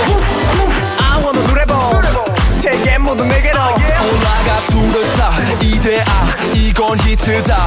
계속 I wanna 랩어 세계 모두 내게로. 올라가 두르다 이대아 이건 히트다.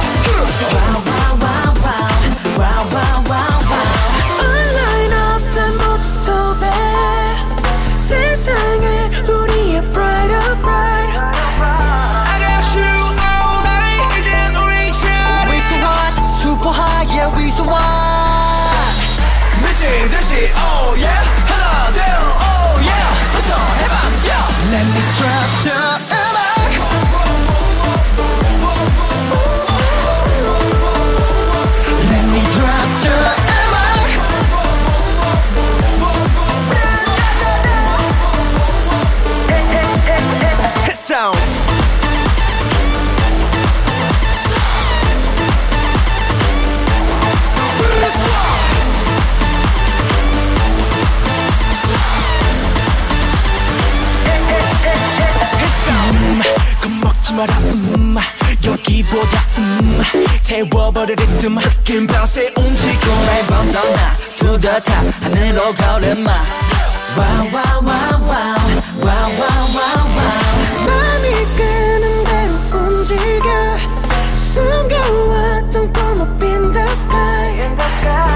마라 음 아, 여기보다 음 아, 채워버릴 듯 느낌 아, 밤새 움직여 나의 벗어나 to the top 하늘로 걸음마. 와와와와와와와와 맘이 끄는 대로 움직여. 숨겨왔던 꿈을 in the sky.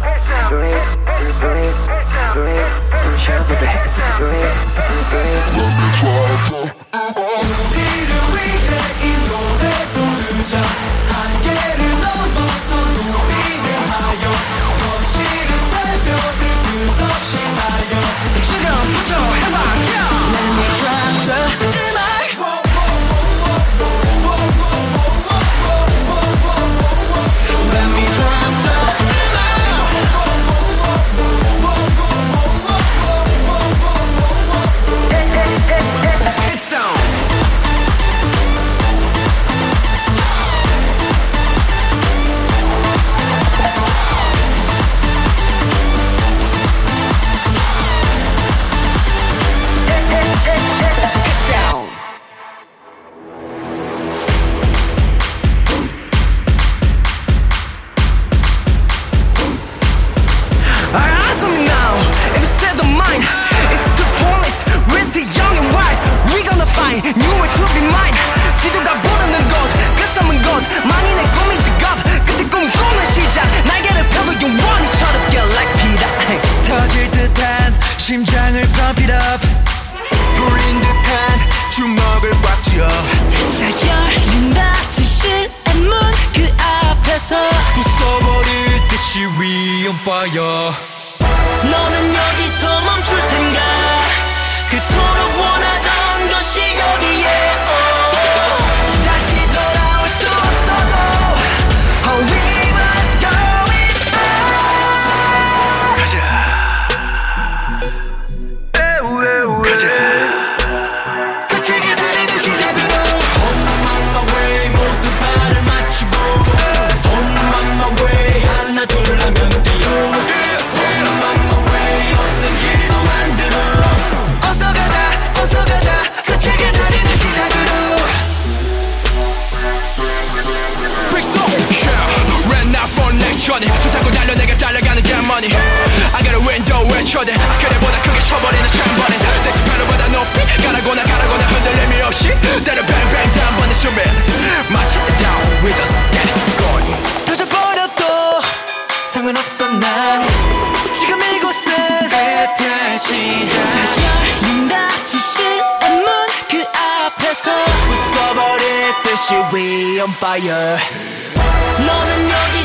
yo. 거대 그래보다 크게 쳐버리는 창번엔 데스페로보다 높이 가라거나 가라거나 흔들림이 없이 때려 뱅뱅 단번에 숨에 마치 down with us get it going 터져버렸도 상관없어 난. 지금 이곳은 내 대신 자연인다지 실문 그 앞에서. 웃어버릴 듯이 we on fire. 너는 여기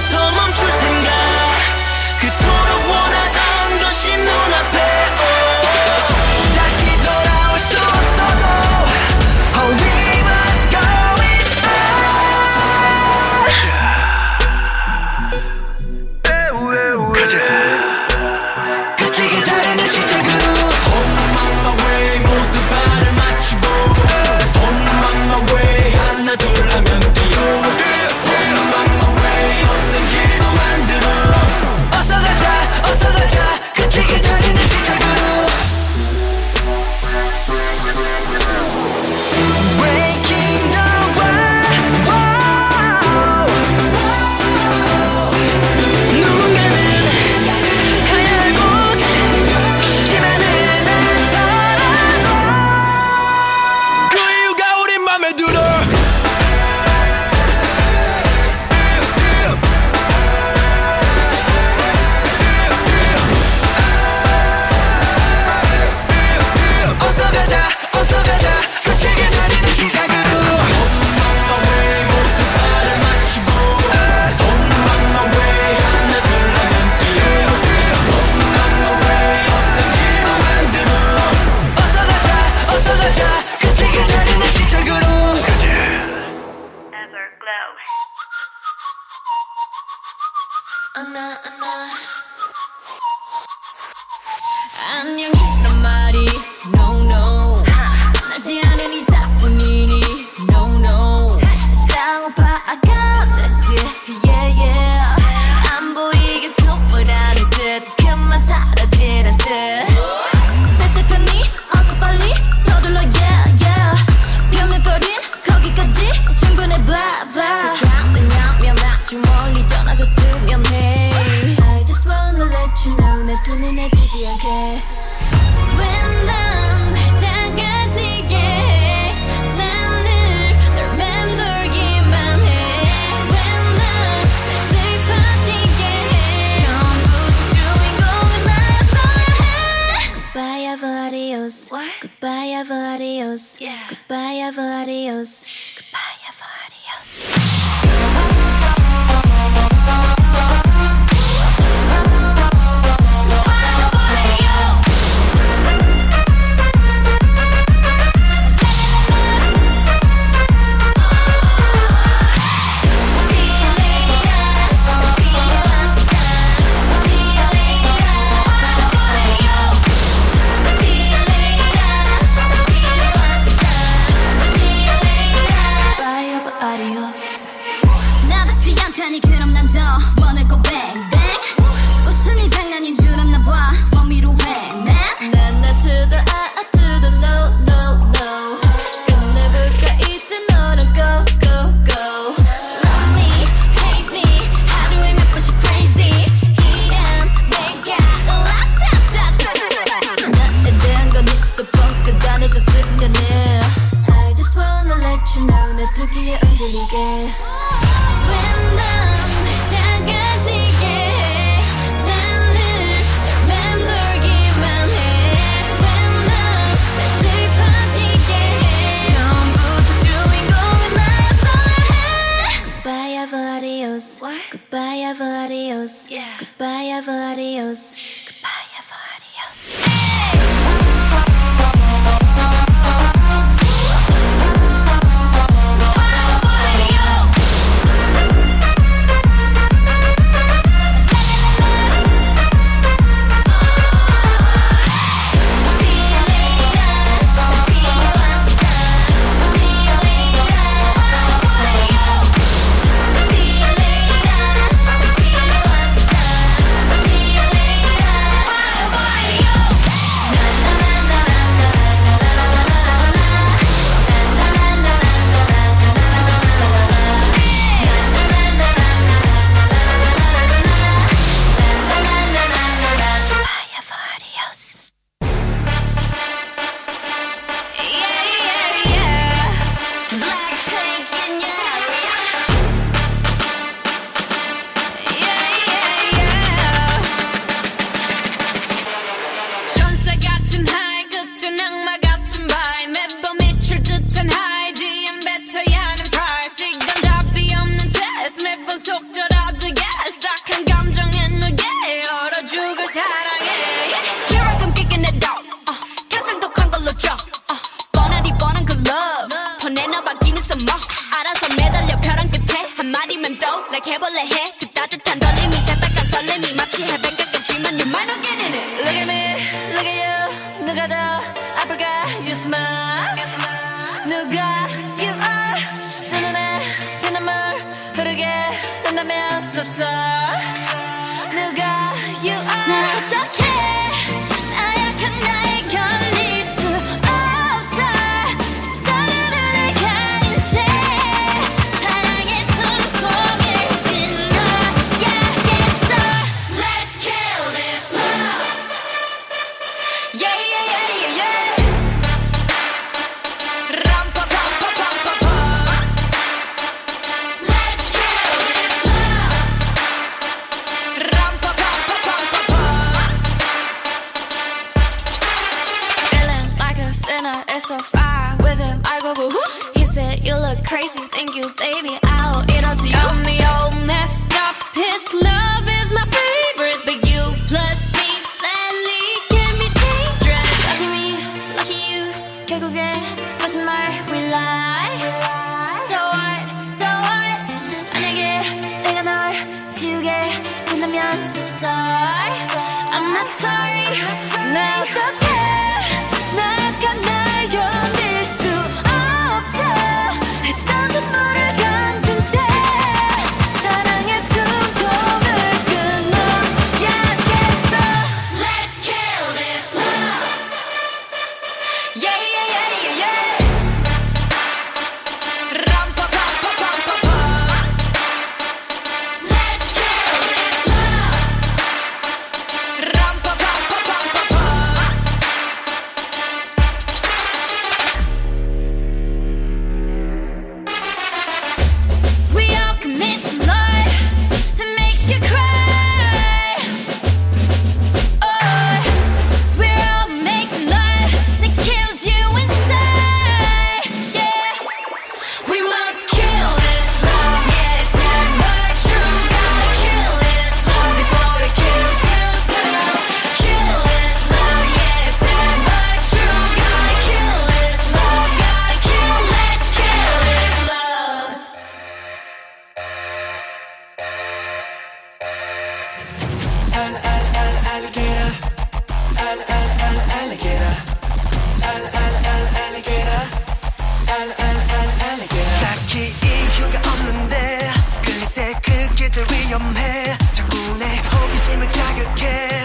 위험해. 자꾸 내 호기심을 자극해.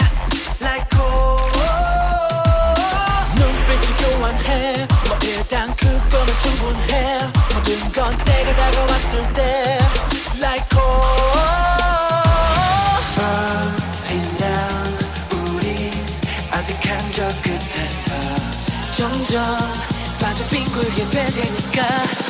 Like oh. 눈빛이 교환해. 뭐 일단 그거는 충분해. 모든 건 내가 다가왔을 때. Like gold Falling down. 우리 아득한 저 끝에서 점점 빠져 빙굴게 되니까.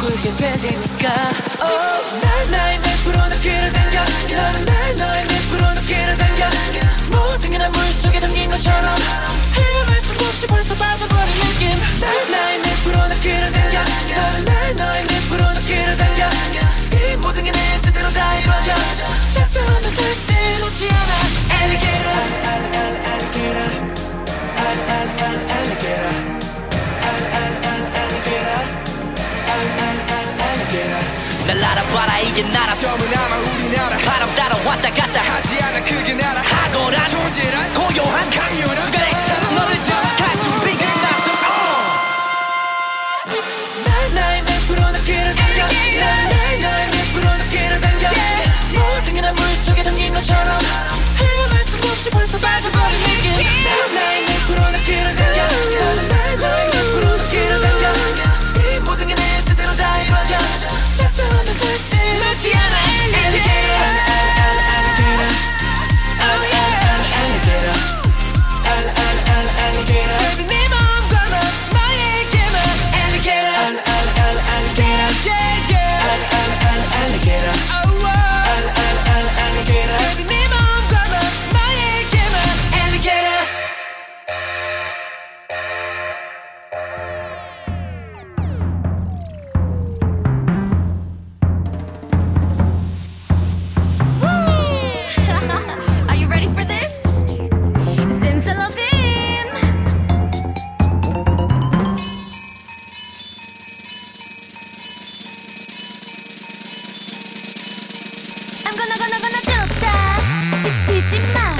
굴게 되니까. Oh, 날 나의 100%나 귀를 당겨. 너는 날 너의 외국인 나라. 처음은 아마 우리나라. 바람 따라 왔다 갔다. 하지 않아 그게 나라. 하고란 존재란 고요한 강렬한 주간에 너를 등각 묻지 마.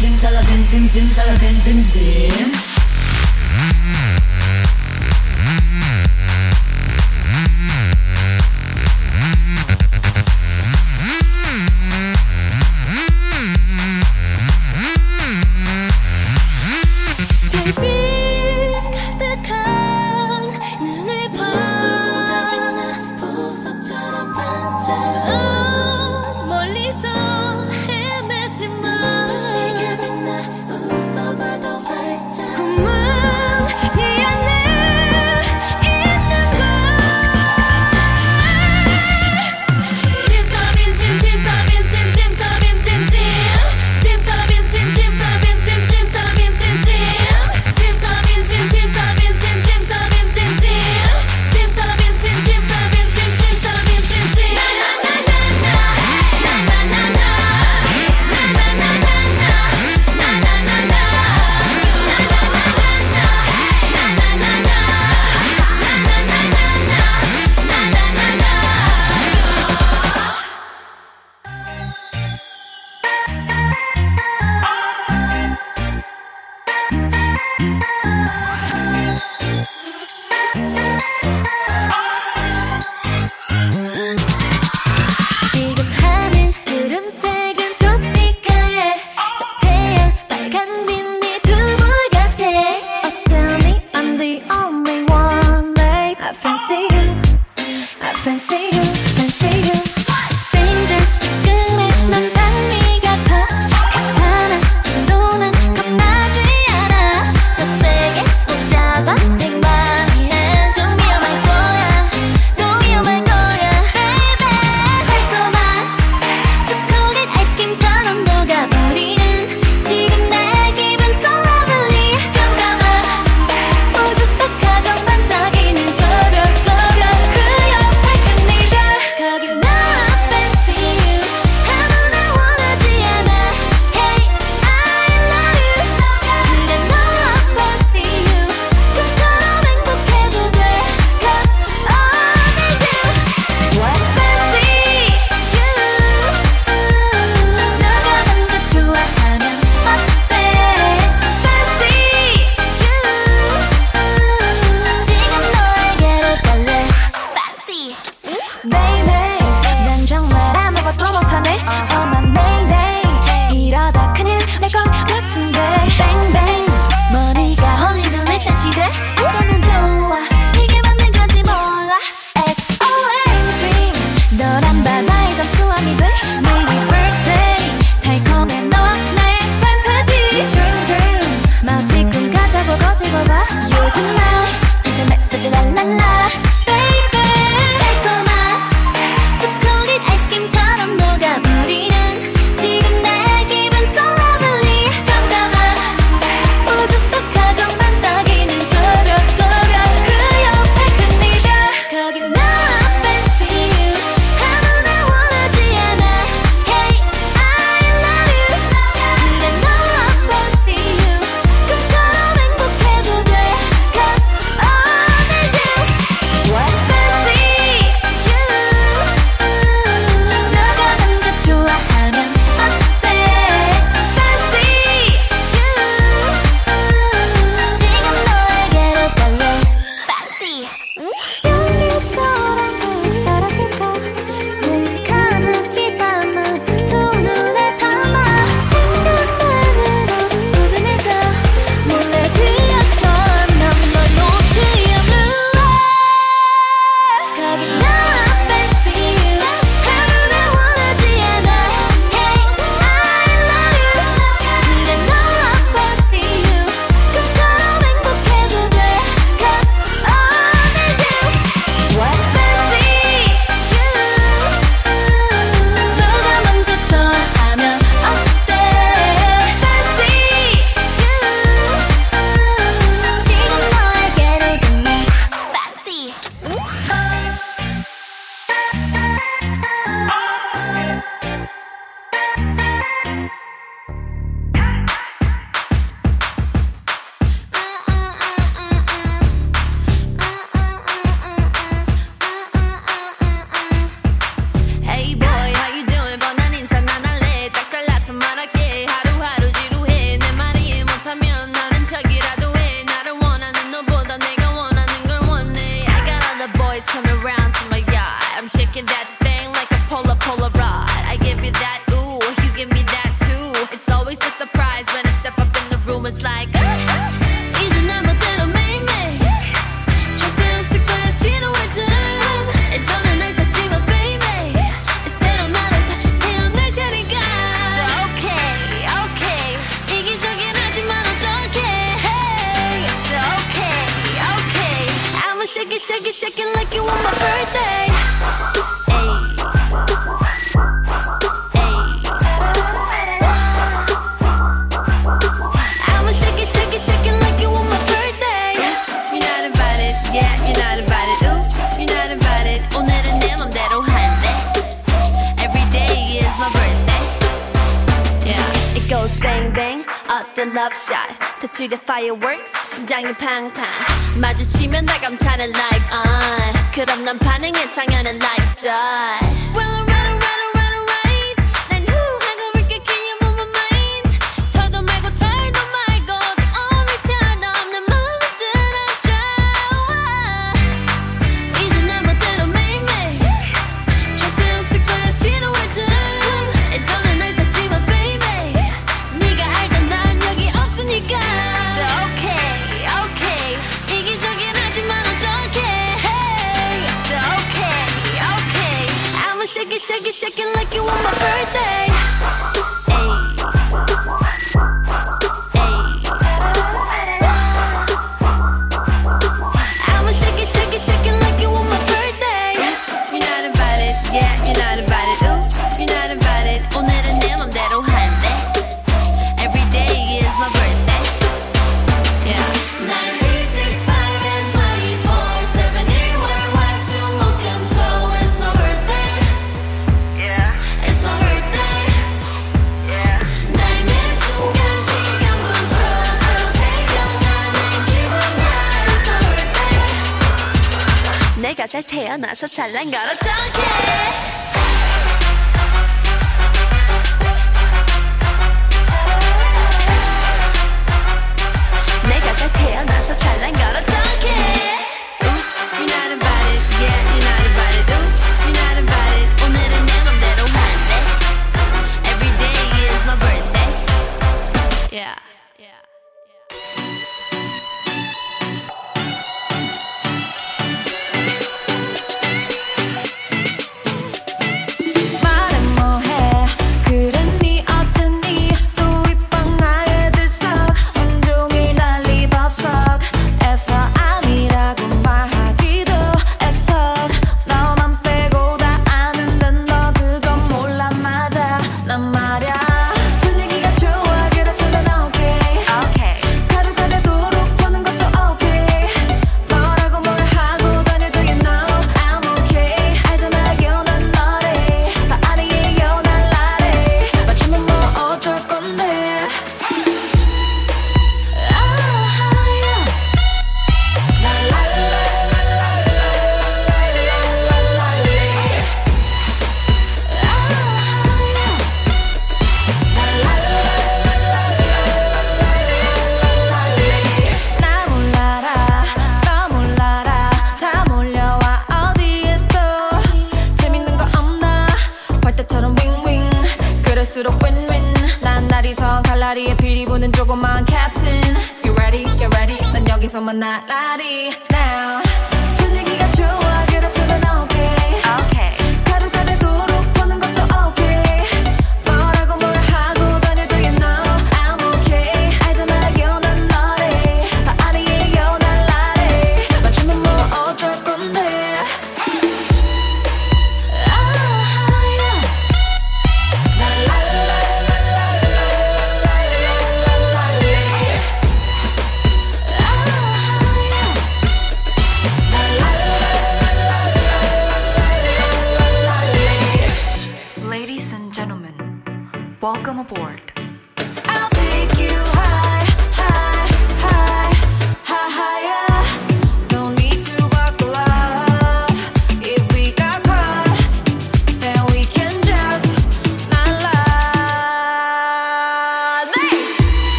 zim, zalabim, zim, zim, zalabim, zim, zim.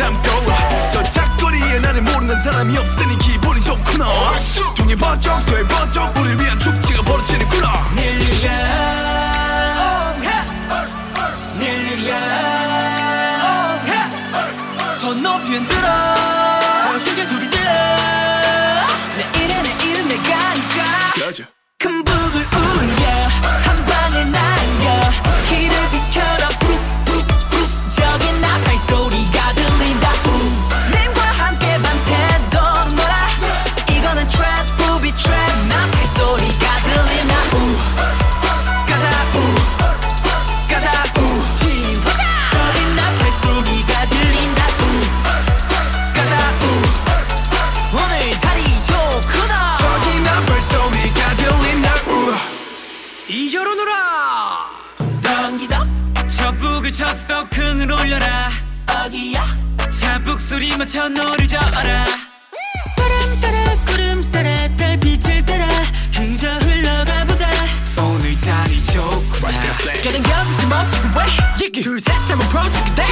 담고 저 짝거리에 나를 모르는 사람이 없으니 기분이 좋구나. 동이 번쩍 쇠 번쩍 우리 위한 축제가 벌어지는구나. 닐리야. 닐리야 손 높이 흔들어 크게 소리 질러? 내일에 내일은 내가 니까. 큰 북을 울려. 한 방에 날려. 길을 비켜라. 스토킹을 올려라. 어기야? 자북 소리 맞춰 노를 저어라 바람 따라 구름 따라 달빛을 따라 그저 흘러가 보자. 오늘 날이 좋구나. 가는 거짓이 멈추고 왜둘셋 한번 풀어주게 돼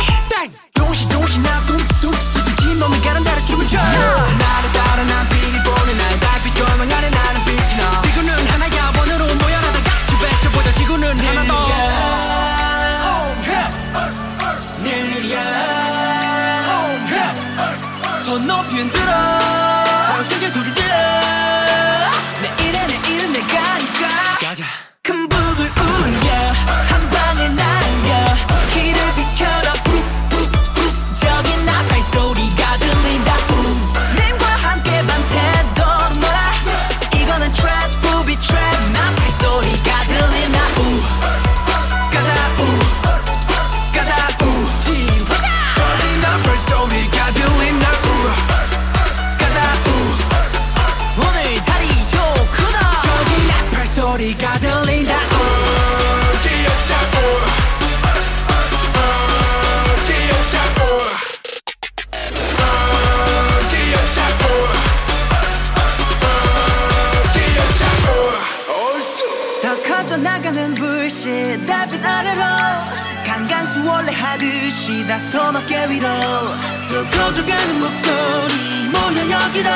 빛나는 목소리 모여 여기로.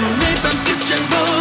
오늘 밤 끝장 보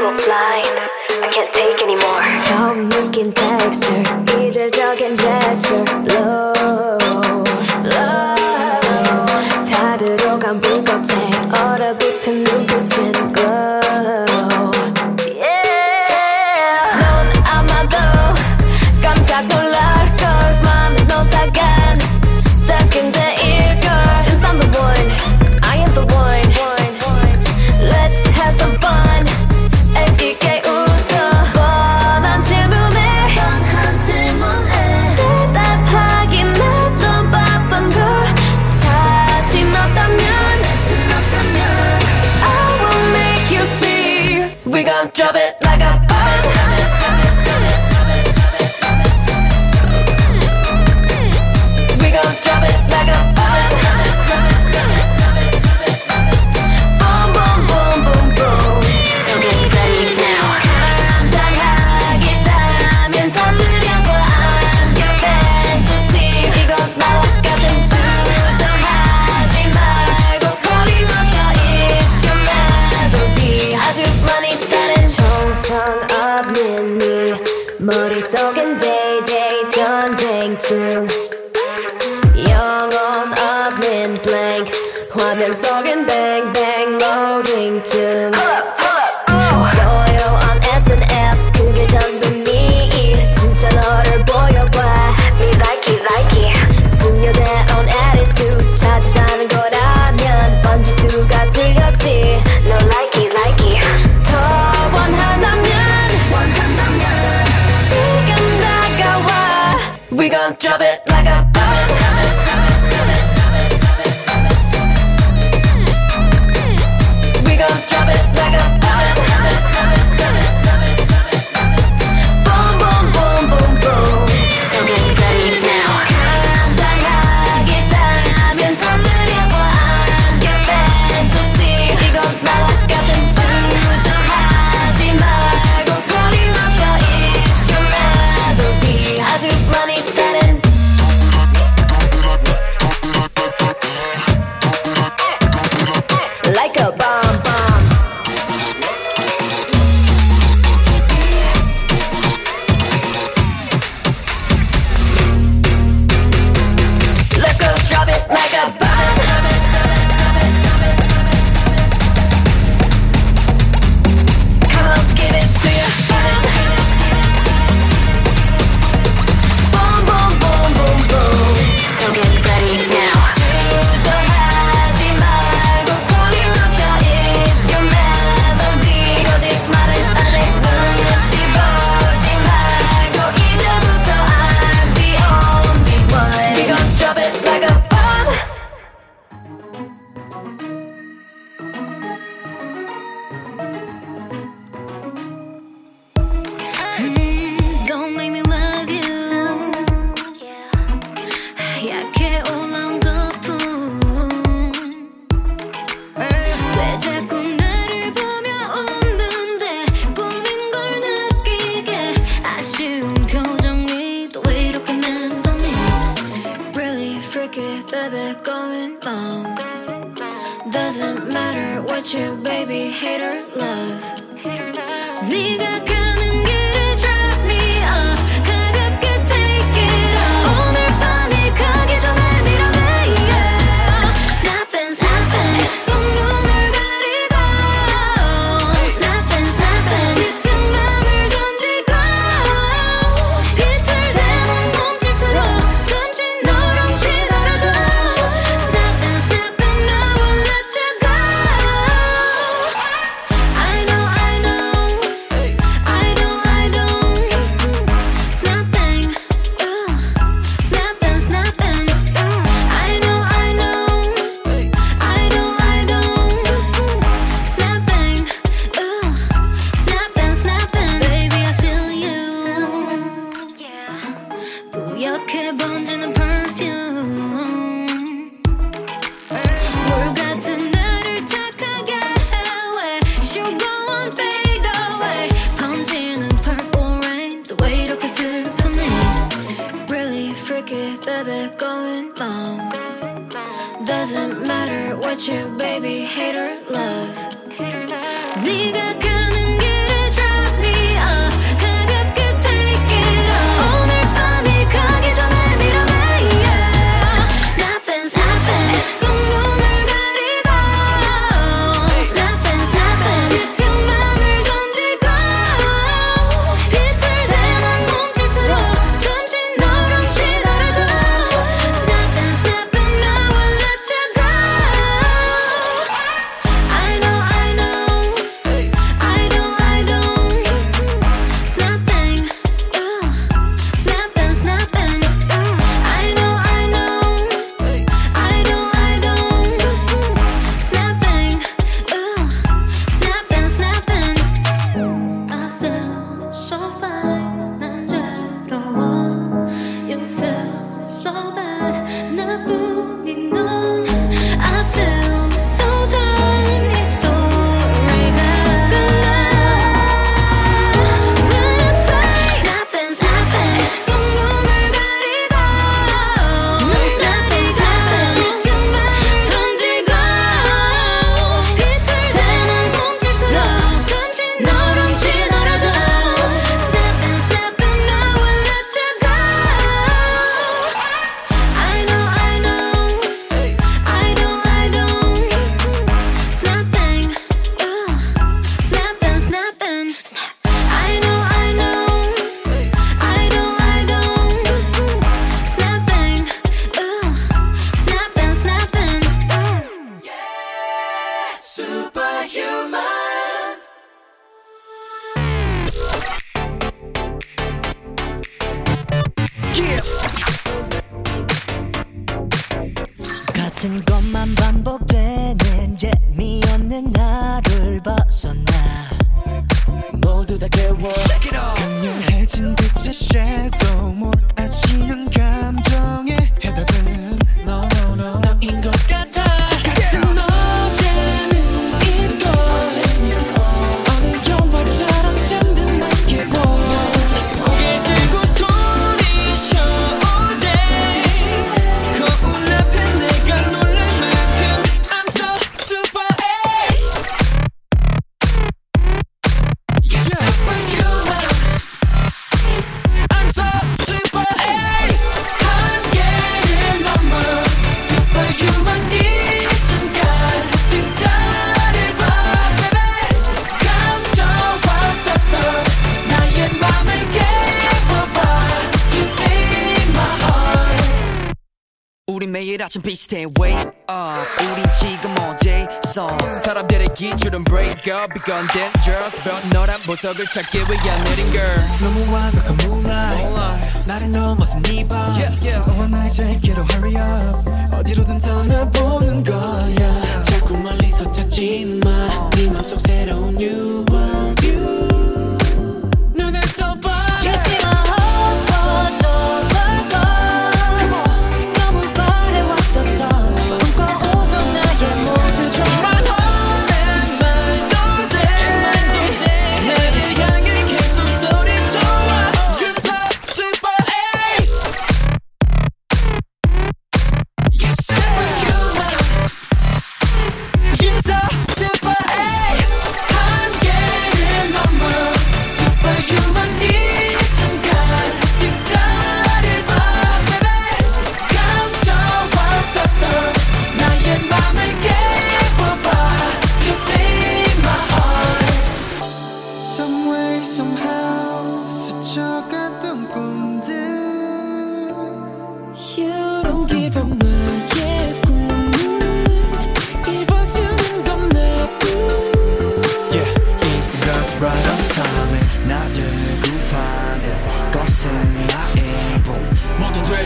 집어치워 blind I can't take 너란 보석을 찾기 위한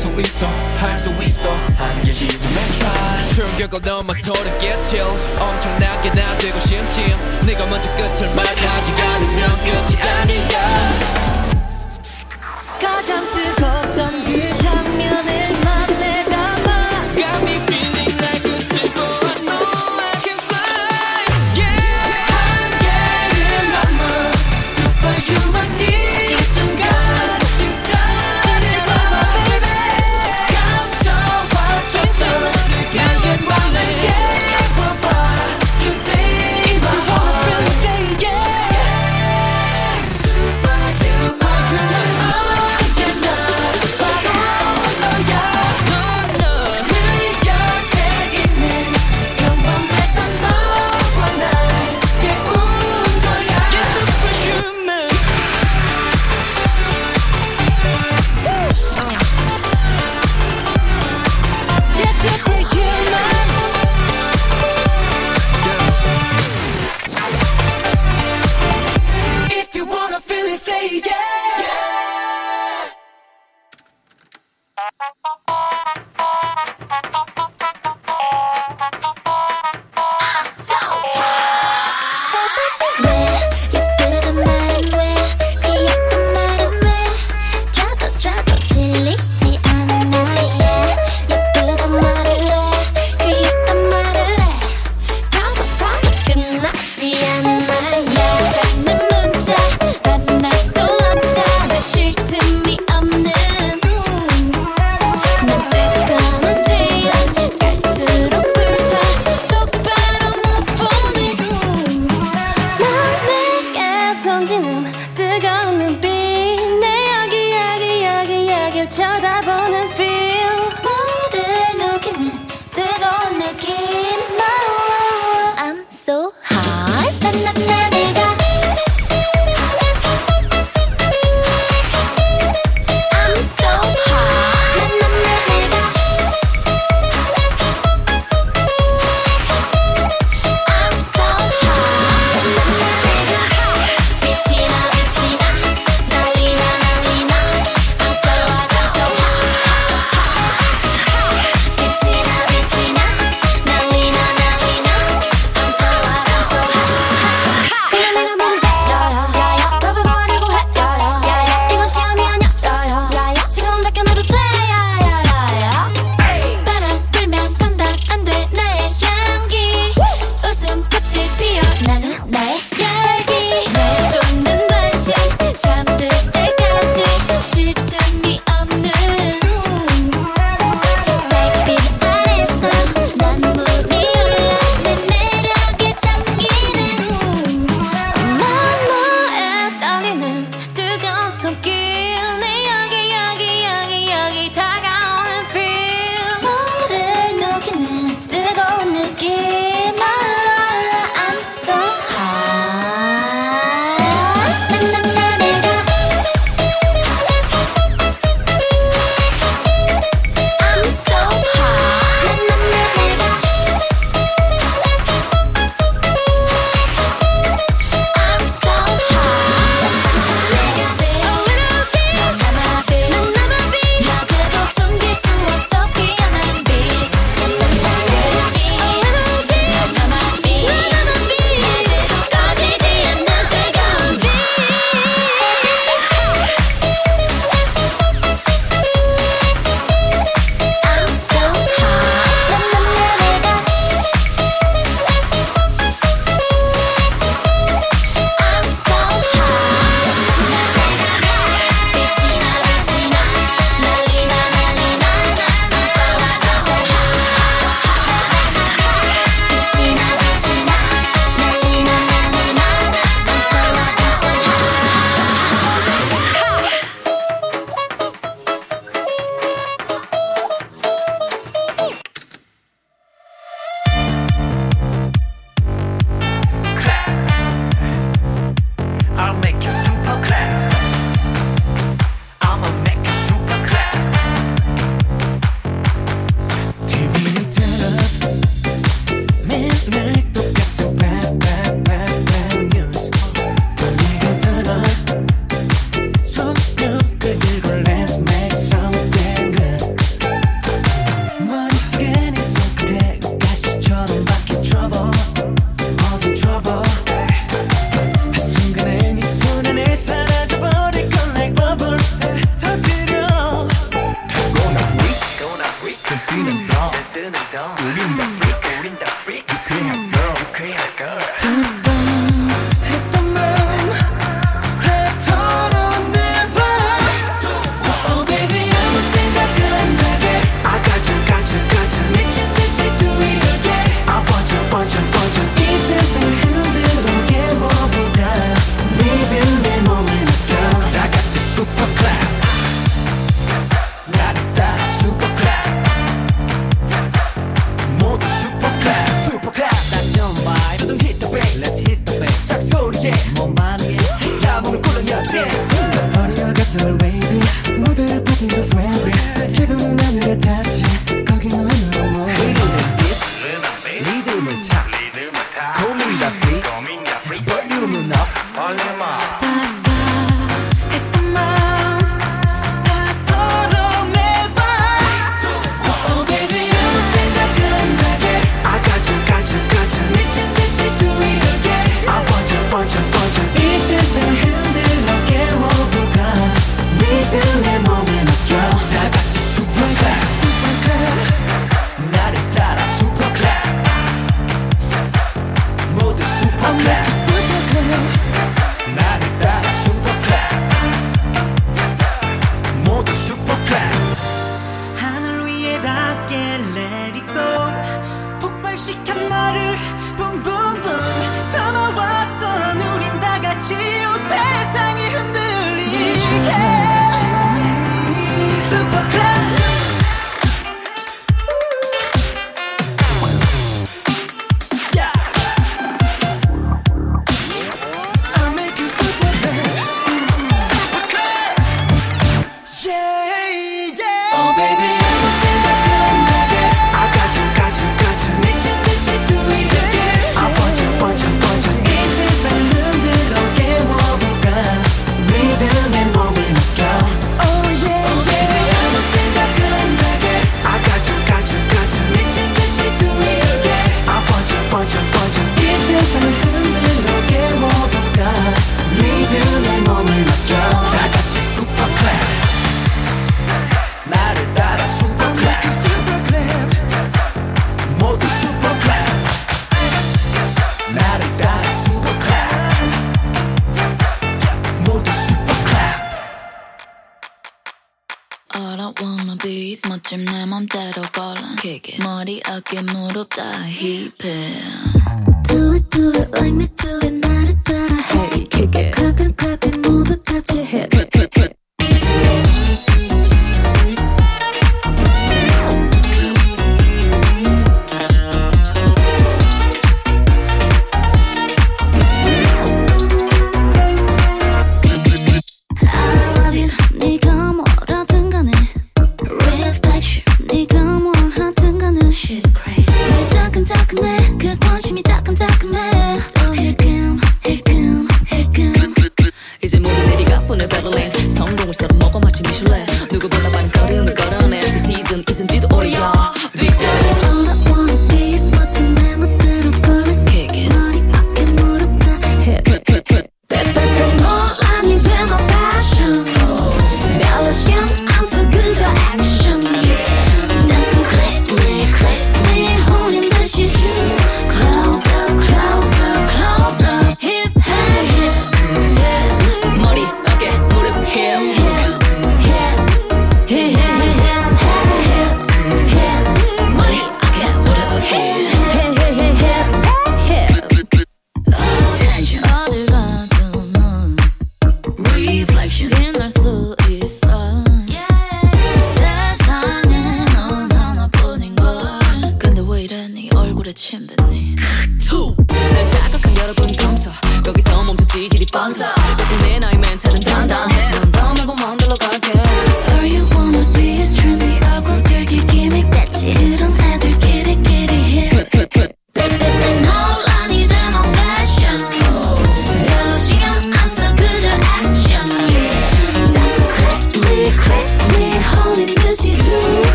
수 있어 할 수 있어. 함께 지금에 try 충격을 넘어 소름 끼칠 엄청나게 나 되고 심지 네가 먼저 끝을 만나지 않으면 끝이 아니야.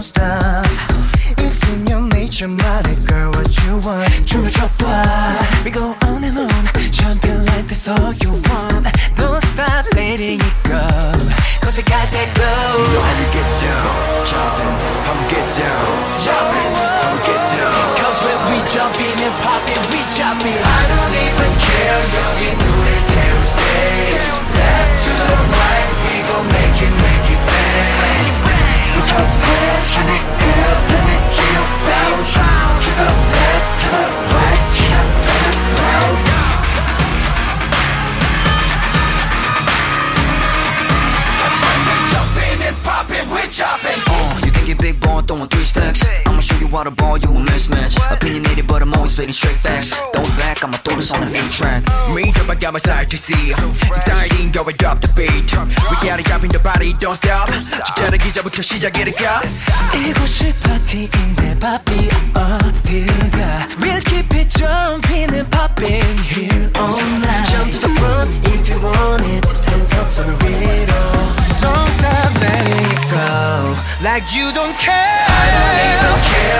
don't stop It's in your nature 말해 girl what you want. 춤을 춰봐 We go on and on. Jumping like that's all you want. Don't stop letting it go Cause you got that glow. You know how to get down Jumping, I'ma get down. Jumping, I'ma get down. Cause when we jumping and popping we jumping I don't even care 여기 눈을 태울 stage out a ball, you a mismatch. Opinionated, but I'm always spitting straight facts. Throw it back, I'ma throw this on the new track. Me, drop, I got my side to see. Exciting, go and drop the beat. We gotta drop in the body, don't stop. 진짜로 기자부터 시작이니까. 7시 파티인데 바삐 어딜 가. We'll keep it jumping and popping here all night. Jump to the front if you want it. Hands up, so Don't stop, letting it go. Like you don't care. I don't even care.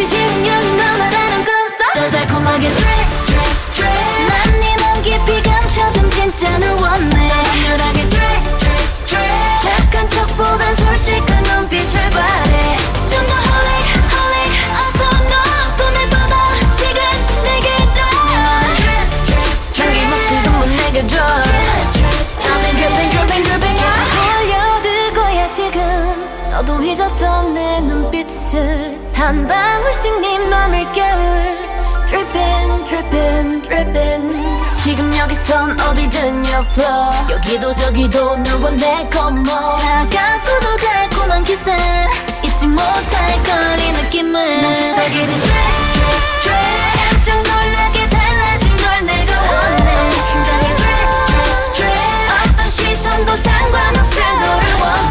피지 운명이 너만 아는 꿈속 더 달콤하게 d r i n 지금 여기선 어디든 you're flow 여기도 저기도 널 원해 come on 차갑고도 달콤한 기세 잊지 못할 걸이 느낌을. 난 속삭이는 drip, drip 깜짝 놀라게 달라진 걸 내가 원해. 심장이 drip, drip 어떤 시선도 상관없을 너를 원해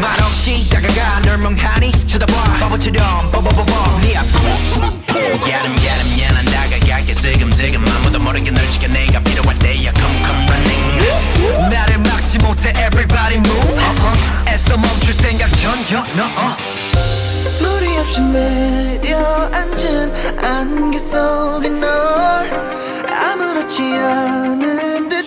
말없이 다가가 널 멍하니 쳐다봐. 바보처럼 뻐뻐뻐뻐 네 앞. 야름 야름 야난 다가갈게 슬금슬금. 아무도 모르게 널 지켜 내가 필요할 때야. Come come running. 나를 막지 못해 everybody move. 애써 멈출 생각 전혀 no. 소리 없이 내려앉은 안개 속에 널 아무렇지 않은데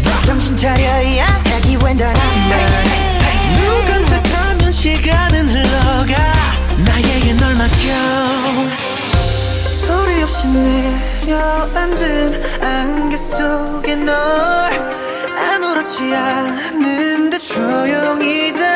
status 정신 차려야 해 기회는 난눈 깜짝하면 시간은 흘러가. 나에게 널 맡겨. 소리 없이 내려앉은 안개 속에 널 아무렇지 않은데 조용히 다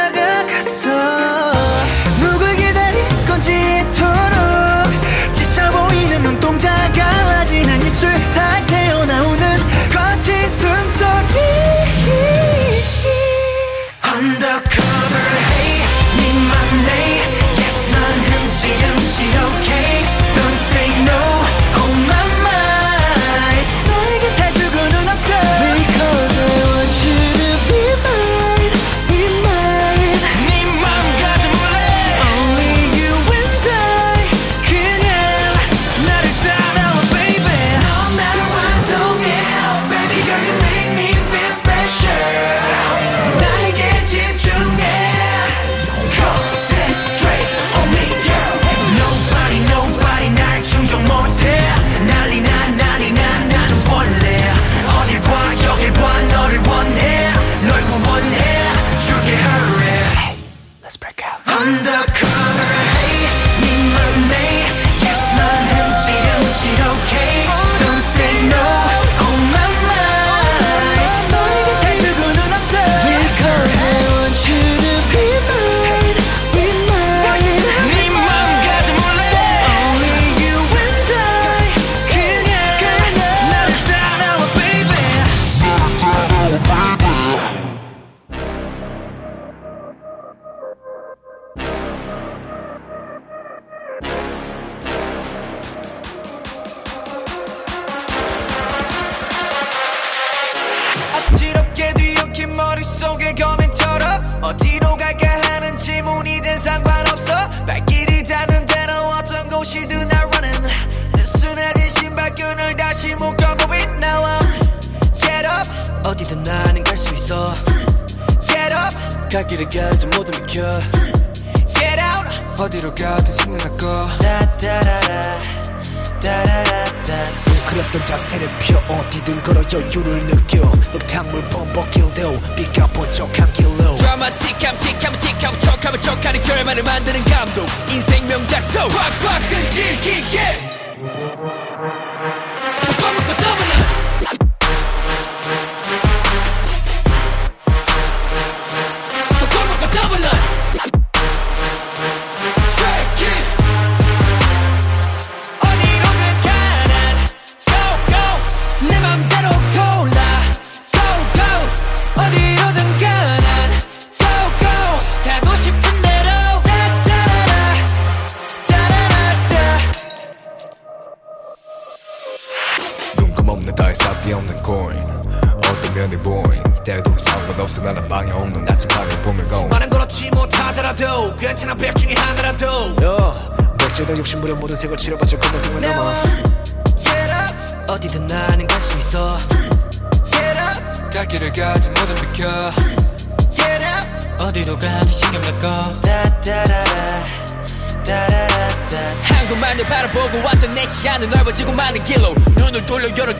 이제 나는 갈 수 있어. Get up. 갓길을 가지 모두 비켜. Get out. 어디로 가든 신경 닦고. 다다라라 다라라다 그랬던 자세를 펴 어디든 걸어 여유를 느껴. 흙탕물 범벅길도 비가 번쩍한 길로. 드라마틱함 틱하면 틱하고 척하면 척하는 결말을 만드는 감독. 인생 명작소. 확확 끈질기게.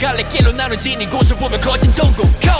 갈래길로 나눠진 이곳을 보면 커진 동공 Go!